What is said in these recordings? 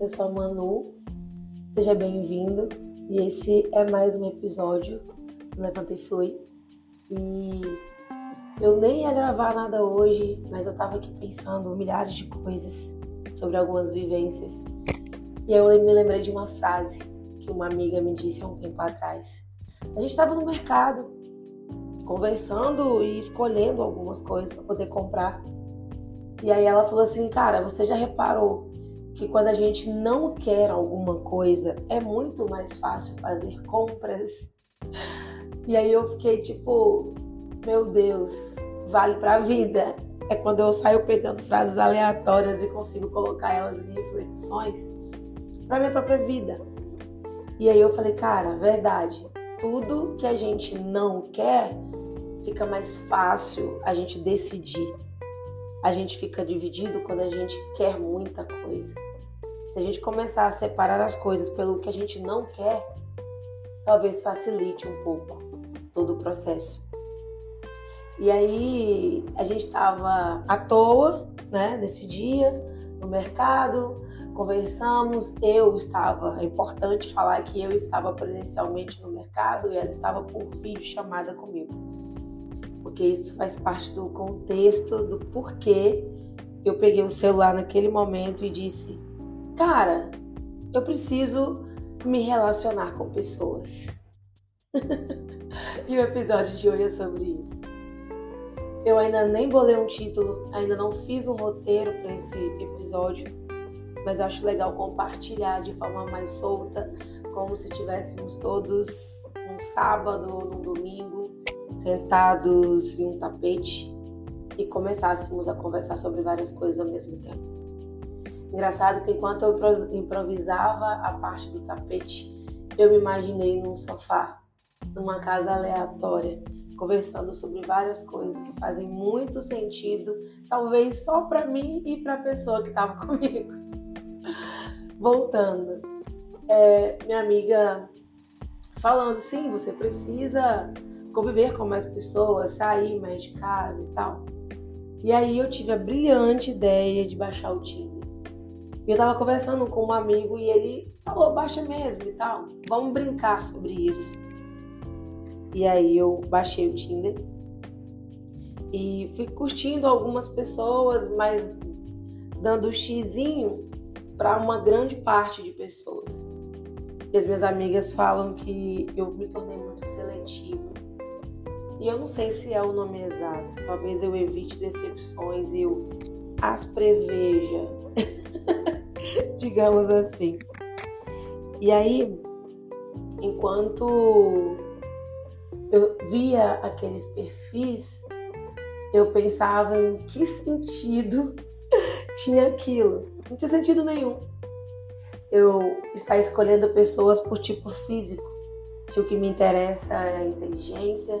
eu sou a Manu, seja bem-vindo. E esse é mais um episódio do Levanta e Flui. E eu nem ia gravar nada hoje, mas eu tava aqui pensando milhares de coisas sobre algumas vivências. E eu me lembrei de uma frase que uma amiga me disse há um tempo atrás. A gente estava no mercado, conversando e escolhendo algumas coisas para poder comprar. E aí ela falou assim, cara, você já reparou que quando a gente não quer alguma coisa, é muito mais fácil fazer compras? E aí eu fiquei tipo, meu Deus, vale pra vida. É quando eu saio pegando frases aleatórias e consigo colocar elas em reflexões para minha própria vida. E aí eu falei, cara, verdade. Tudo que a gente não quer fica mais fácil a gente decidir a gente fica dividido quando a gente quer muita coisa. Se a gente começar a separar as coisas pelo que a gente não quer, talvez facilite um pouco todo o processo. E aí a gente estava à toa, né, nesse dia, no mercado, conversamos. Eu estava, é importante falar que eu estava presencialmente no mercado e ela estava por vídeo chamada comigo porque isso faz parte do contexto do porquê eu peguei o celular naquele momento e disse: Cara, eu preciso me relacionar com pessoas. e o episódio de hoje é sobre isso. Eu ainda nem bolei um título, ainda não fiz um roteiro para esse episódio, mas acho legal compartilhar de forma mais solta, como se tivéssemos todos um sábado ou um domingo sentados em um tapete e começássemos a conversar sobre várias coisas ao mesmo tempo. Engraçado que enquanto eu improvisava a parte do tapete, eu me imaginei num sofá, numa casa aleatória, conversando sobre várias coisas que fazem muito sentido, talvez só para mim e para a pessoa que estava comigo. Voltando, é, minha amiga falando, sim, você precisa conviver com mais pessoas, sair mais de casa e tal. E aí eu tive a brilhante ideia de baixar o Tinder. E eu tava conversando com um amigo e ele falou, baixa mesmo e tal. Vamos brincar sobre isso. E aí eu baixei o Tinder e fui curtindo algumas pessoas, mas dando xizinho para uma grande parte de pessoas. E as minhas amigas falam que eu me tornei muito seletiva. E eu não sei se é o nome exato. Talvez eu evite decepções e eu as preveja. Digamos assim. E aí, enquanto eu via aqueles perfis, eu pensava em que sentido tinha aquilo. Não tinha sentido nenhum. Eu estar escolhendo pessoas por tipo físico. Se o que me interessa é a inteligência,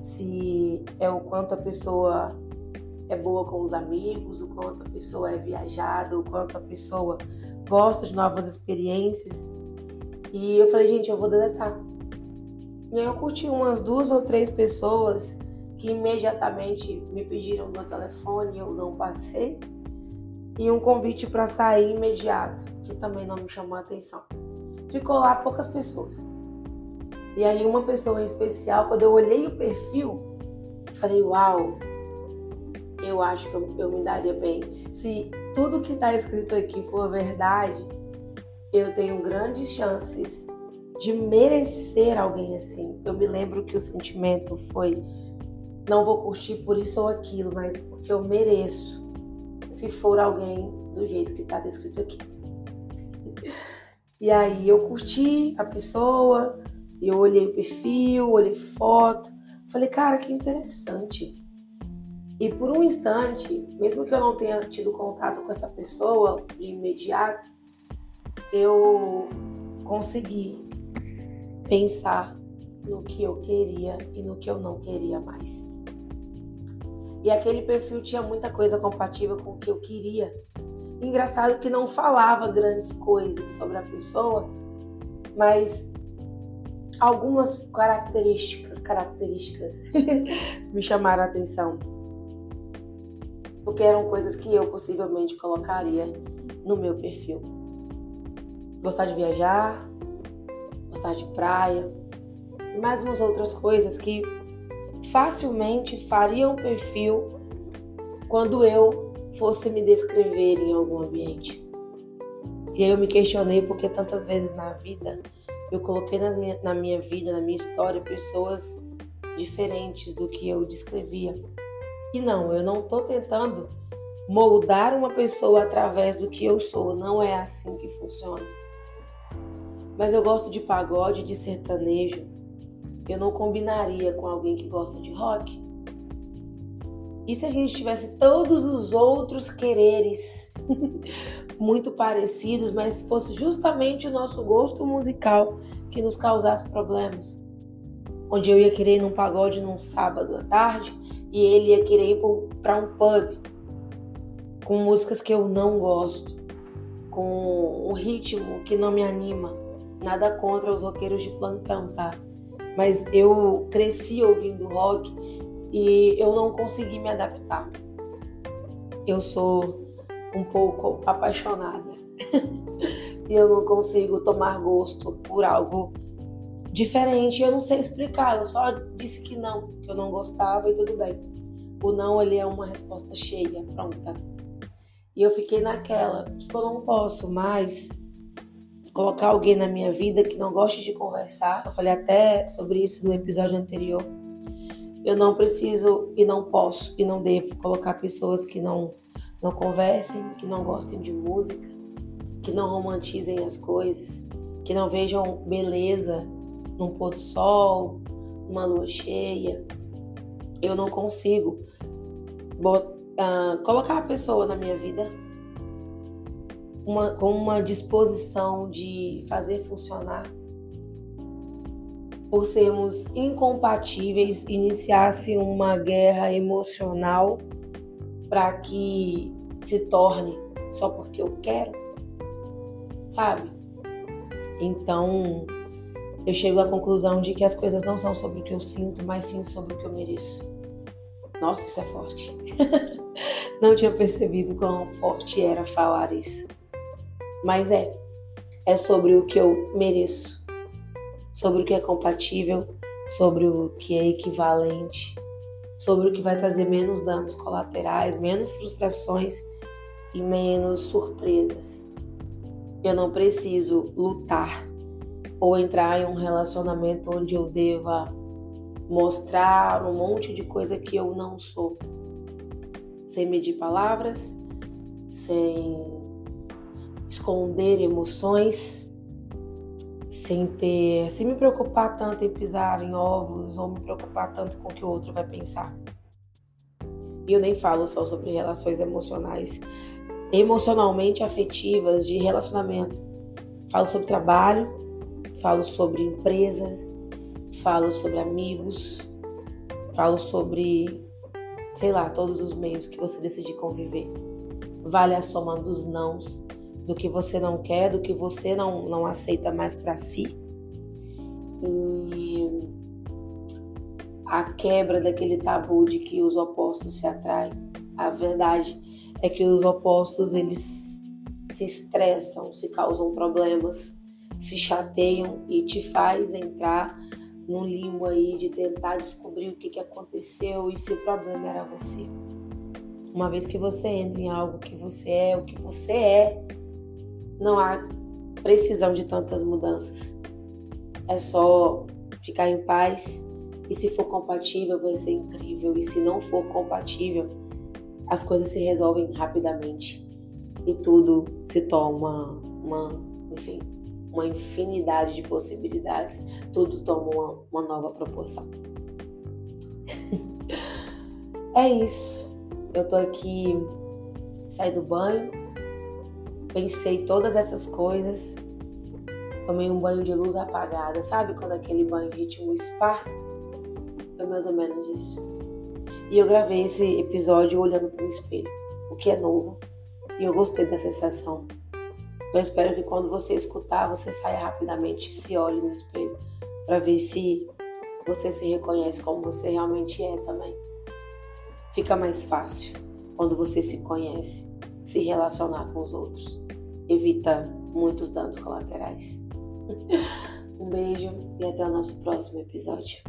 se é o quanto a pessoa é boa com os amigos, o quanto a pessoa é viajada, o quanto a pessoa gosta de novas experiências. E eu falei, gente, eu vou deletar. E aí eu curti umas duas ou três pessoas que imediatamente me pediram meu telefone, eu não passei. E um convite para sair imediato, que também não me chamou a atenção. Ficou lá poucas pessoas. E aí uma pessoa em especial, quando eu olhei o perfil, falei, uau, eu acho que eu, eu me daria bem. Se tudo que está escrito aqui for verdade, eu tenho grandes chances de merecer alguém assim. Eu me lembro que o sentimento foi não vou curtir por isso ou aquilo, mas porque eu mereço se for alguém do jeito que está descrito aqui. E aí eu curti a pessoa, eu olhei o perfil, olhei foto, falei, cara, que interessante. E por um instante, mesmo que eu não tenha tido contato com essa pessoa de imediato, eu consegui pensar no que eu queria e no que eu não queria mais. E aquele perfil tinha muita coisa compatível com o que eu queria. Engraçado que não falava grandes coisas sobre a pessoa, mas algumas características, características me chamaram a atenção. Porque eram coisas que eu possivelmente colocaria no meu perfil. gostar de viajar, gostar de praia mais umas outras coisas que facilmente fariam perfil quando eu fosse me descrever em algum ambiente. E aí eu me questionei porque tantas vezes na vida eu coloquei minha, na minha vida, na minha história, pessoas diferentes do que eu descrevia. E não, eu não estou tentando moldar uma pessoa através do que eu sou. Não é assim que funciona. Mas eu gosto de pagode, de sertanejo. Eu não combinaria com alguém que gosta de rock. E se a gente tivesse todos os outros quereres muito parecidos, mas fosse justamente o nosso gosto musical que nos causasse problemas? Onde eu ia querer ir num pagode num sábado à tarde e ele ia querer ir para um pub com músicas que eu não gosto, com um ritmo que não me anima. Nada contra os roqueiros de plantão, tá? Mas eu cresci ouvindo rock e eu não consegui me adaptar. Eu sou um pouco apaixonada e eu não consigo tomar gosto por algo diferente. Eu não sei explicar, eu só disse que não, que eu não gostava e tudo bem. O não ele é uma resposta cheia, pronta. E eu fiquei naquela, tipo, eu não posso mais colocar alguém na minha vida que não goste de conversar. Eu falei até sobre isso no episódio anterior eu não preciso e não posso e não devo colocar pessoas que não não conversem, que não gostem de música, que não romantizem as coisas, que não vejam beleza num pôr do sol, numa lua cheia. Eu não consigo botar, uh, colocar a pessoa na minha vida uma, com uma disposição de fazer funcionar por sermos incompatíveis, iniciasse uma guerra emocional para que se torne só porque eu quero, sabe? Então, eu chego à conclusão de que as coisas não são sobre o que eu sinto, mas sim sobre o que eu mereço. Nossa, isso é forte. não tinha percebido quão forte era falar isso. Mas é, é sobre o que eu mereço sobre o que é compatível, sobre o que é equivalente, sobre o que vai trazer menos danos colaterais, menos frustrações e menos surpresas. Eu não preciso lutar ou entrar em um relacionamento onde eu deva mostrar um monte de coisa que eu não sou, sem medir palavras, sem esconder emoções, sem ter, sem me preocupar tanto em pisar em ovos ou me preocupar tanto com o que o outro vai pensar. E eu nem falo só sobre relações emocionais, emocionalmente afetivas de relacionamento. Falo sobre trabalho, falo sobre empresas, falo sobre amigos, falo sobre, sei lá, todos os meios que você decidir conviver. Vale a soma dos nãos do que você não quer, do que você não, não aceita mais para si. E a quebra daquele tabu de que os opostos se atraem. A verdade é que os opostos eles se estressam, se causam problemas, se chateiam e te faz entrar num limbo aí de tentar descobrir o que, que aconteceu e se o problema era você. Uma vez que você entra em algo que você é, o que você é, não há precisão de tantas mudanças. É só ficar em paz e se for compatível vai ser incrível e se não for compatível as coisas se resolvem rapidamente e tudo se torna uma, enfim, uma infinidade de possibilidades, tudo toma uma, uma nova proporção. é isso. Eu tô aqui, saí do banho, pensei todas essas coisas. Tomei um banho de luz apagada, sabe quando aquele banho ritmo spa? Foi mais ou menos isso. E eu gravei esse episódio olhando para o espelho, o que é novo, e eu gostei da sensação. Eu espero que quando você escutar, você saia rapidamente e se olhe no espelho para ver se você se reconhece como você realmente é também. Fica mais fácil quando você se conhece, se relacionar com os outros. evita muitos danos colaterais. Um beijo e até o nosso próximo episódio.